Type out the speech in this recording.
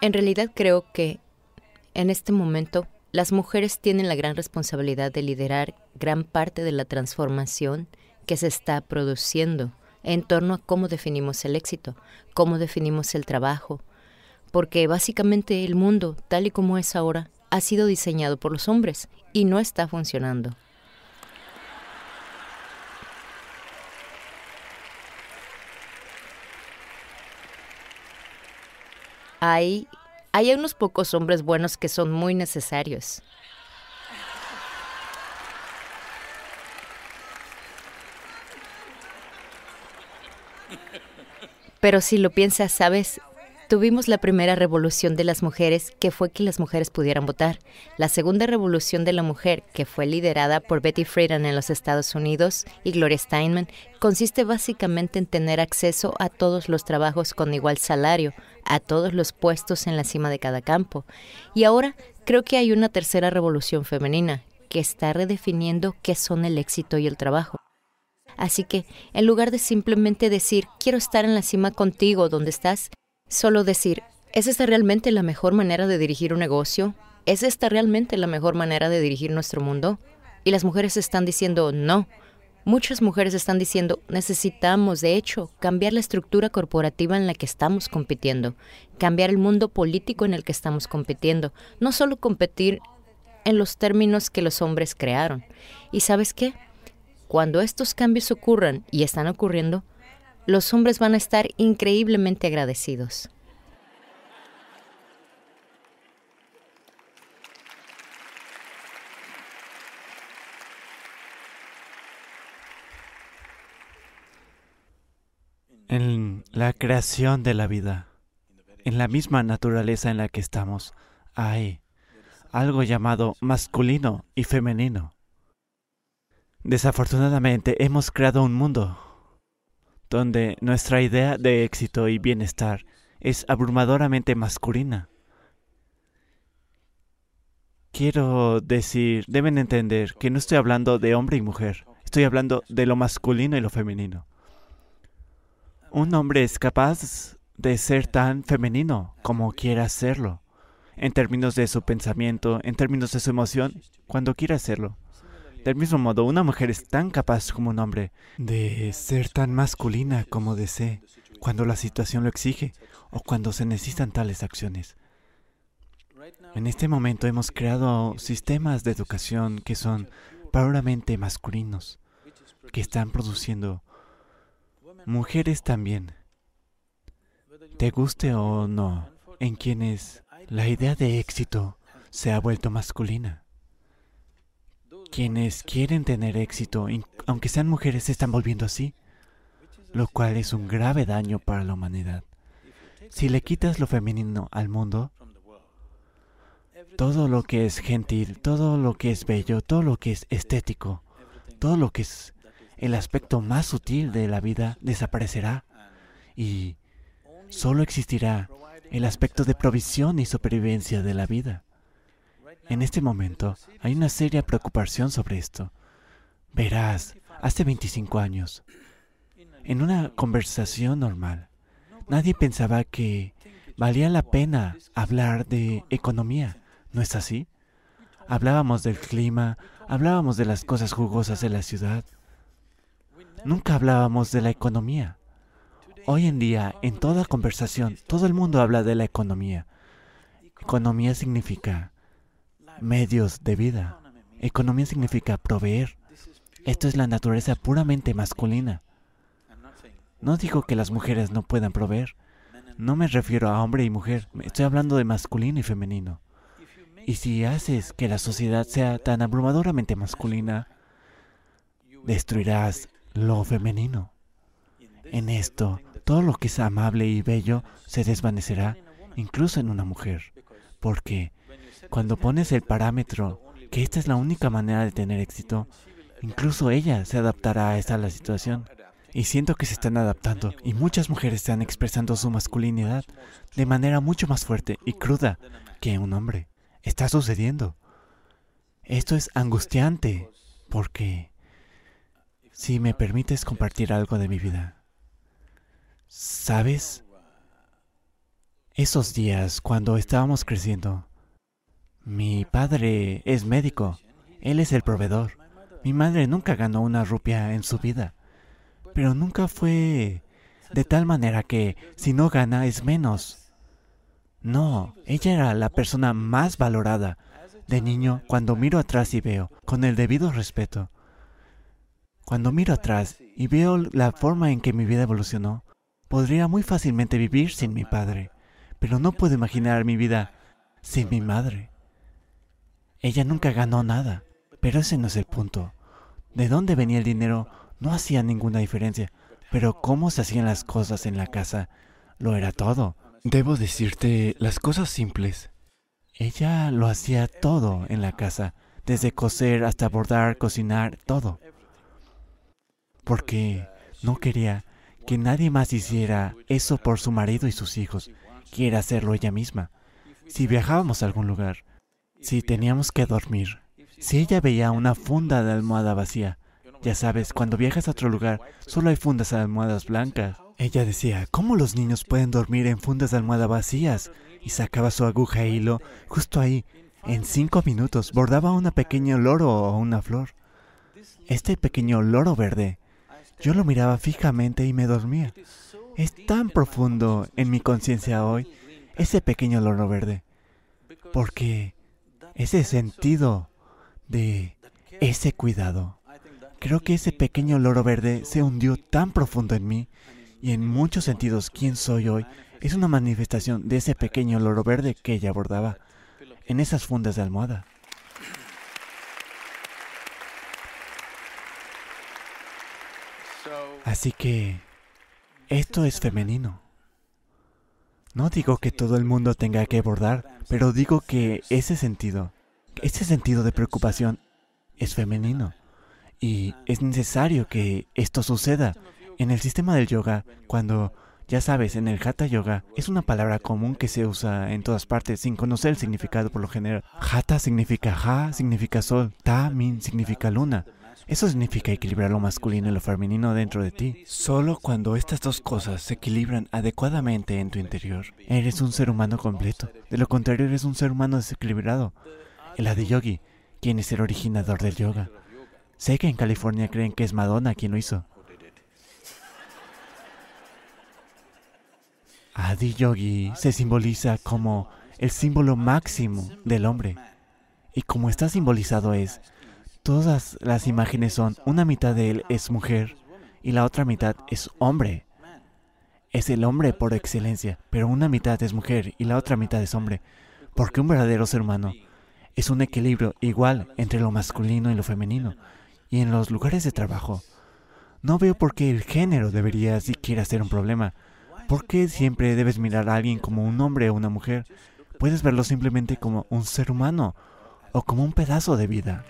En realidad creo que en este momento las mujeres tienen la gran responsabilidad de liderar gran parte de la transformación que se está produciendo en torno a cómo definimos el éxito, cómo definimos el trabajo, porque básicamente el mundo, tal y como es ahora, ha sido diseñado por los hombres y no está funcionando. Hay, hay unos pocos hombres buenos que son muy necesarios. Pero si lo piensas, sabes, Tuvimos la primera revolución de las mujeres, que fue que las mujeres pudieran votar. La segunda revolución de la mujer, que fue liderada por Betty Friedan en los Estados Unidos y Gloria Steinman, consiste básicamente en tener acceso a todos los trabajos con igual salario, a todos los puestos en la cima de cada campo. Y ahora creo que hay una tercera revolución femenina, que está redefiniendo qué son el éxito y el trabajo. Así que, en lugar de simplemente decir, quiero estar en la cima contigo donde estás, Solo decir, ¿es esta realmente la mejor manera de dirigir un negocio? ¿Es esta realmente la mejor manera de dirigir nuestro mundo? Y las mujeres están diciendo no. Muchas mujeres están diciendo necesitamos, de hecho, cambiar la estructura corporativa en la que estamos compitiendo, cambiar el mundo político en el que estamos compitiendo, no solo competir en los términos que los hombres crearon. ¿Y sabes qué? Cuando estos cambios ocurran, y están ocurriendo, los hombres van a estar increíblemente agradecidos. En la creación de la vida, en la misma naturaleza en la que estamos, hay algo llamado masculino y femenino. Desafortunadamente hemos creado un mundo donde nuestra idea de éxito y bienestar es abrumadoramente masculina. Quiero decir, deben entender que no estoy hablando de hombre y mujer, estoy hablando de lo masculino y lo femenino. Un hombre es capaz de ser tan femenino como quiera hacerlo, en términos de su pensamiento, en términos de su emoción, cuando quiera hacerlo. Del mismo modo, una mujer es tan capaz como un hombre de ser tan masculina como desee cuando la situación lo exige o cuando se necesitan tales acciones. En este momento hemos creado sistemas de educación que son puramente masculinos, que están produciendo mujeres también, te guste o no, en quienes la idea de éxito se ha vuelto masculina. Quienes quieren tener éxito, aunque sean mujeres, se están volviendo así, lo cual es un grave daño para la humanidad. Si le quitas lo femenino al mundo, todo lo que es gentil, todo lo que es bello, todo lo que es estético, todo lo que es el aspecto más sutil de la vida desaparecerá y solo existirá el aspecto de provisión y supervivencia de la vida. En este momento hay una seria preocupación sobre esto. Verás, hace 25 años, en una conversación normal, nadie pensaba que valía la pena hablar de economía, ¿no es así? Hablábamos del clima, hablábamos de las cosas jugosas de la ciudad. Nunca hablábamos de la economía. Hoy en día, en toda conversación, todo el mundo habla de la economía. Economía significa medios de vida. Economía significa proveer. Esto es la naturaleza puramente masculina. No digo que las mujeres no puedan proveer. No me refiero a hombre y mujer. Estoy hablando de masculino y femenino. Y si haces que la sociedad sea tan abrumadoramente masculina, destruirás lo femenino. En esto, todo lo que es amable y bello se desvanecerá, incluso en una mujer, porque cuando pones el parámetro que esta es la única manera de tener éxito, incluso ella se adaptará a esta la situación. Y siento que se están adaptando y muchas mujeres están expresando su masculinidad de manera mucho más fuerte y cruda que un hombre. Está sucediendo. Esto es angustiante porque si me permites compartir algo de mi vida, ¿sabes? Esos días, cuando estábamos creciendo, mi padre es médico, él es el proveedor. Mi madre nunca ganó una rupia en su vida, pero nunca fue de tal manera que si no gana es menos. No, ella era la persona más valorada. De niño, cuando miro atrás y veo, con el debido respeto, cuando miro atrás y veo la forma en que mi vida evolucionó, podría muy fácilmente vivir sin mi padre, pero no puedo imaginar mi vida sin mi madre. Ella nunca ganó nada, pero ese no es el punto. De dónde venía el dinero no hacía ninguna diferencia, pero cómo se hacían las cosas en la casa lo era todo. Debo decirte las cosas simples. Ella lo hacía todo en la casa, desde coser hasta bordar, cocinar, todo. Porque no quería que nadie más hiciera eso por su marido y sus hijos. Quiere hacerlo ella misma. Si viajábamos a algún lugar, si teníamos que dormir, si ella veía una funda de almohada vacía, ya sabes, cuando viajas a otro lugar, solo hay fundas de almohadas blancas. Ella decía, ¿cómo los niños pueden dormir en fundas de almohada vacías? Y sacaba su aguja e hilo justo ahí. En cinco minutos bordaba una pequeña loro o una flor. Este pequeño loro verde, yo lo miraba fijamente y me dormía. Es tan profundo en mi conciencia hoy ese pequeño loro verde. Porque ese sentido de ese cuidado. Creo que ese pequeño loro verde se hundió tan profundo en mí y en muchos sentidos quién soy hoy es una manifestación de ese pequeño loro verde que ella bordaba en esas fundas de almohada. Así que esto es femenino. No digo que todo el mundo tenga que bordar, pero digo que ese sentido, ese sentido de preocupación es femenino. Y es necesario que esto suceda. En el sistema del yoga, cuando, ya sabes, en el hatha yoga, es una palabra común que se usa en todas partes sin conocer el significado por lo general. Hatha significa ha, significa sol, ta, min significa luna. Eso significa equilibrar lo masculino y lo femenino dentro de ti. Solo cuando estas dos cosas se equilibran adecuadamente en tu interior, eres un ser humano completo. De lo contrario, eres un ser humano desequilibrado. El Adiyogi, quien es el originador del yoga. Sé que en California creen que es Madonna quien lo hizo. Adi Yogi se simboliza como el símbolo máximo del hombre. Y como está simbolizado es Todas las imágenes son, una mitad de él es mujer y la otra mitad es hombre. Es el hombre por excelencia, pero una mitad es mujer y la otra mitad es hombre. Porque un verdadero ser humano es un equilibrio igual entre lo masculino y lo femenino. Y en los lugares de trabajo, no veo por qué el género debería siquiera ser un problema. ¿Por qué siempre debes mirar a alguien como un hombre o una mujer? Puedes verlo simplemente como un ser humano o como un pedazo de vida.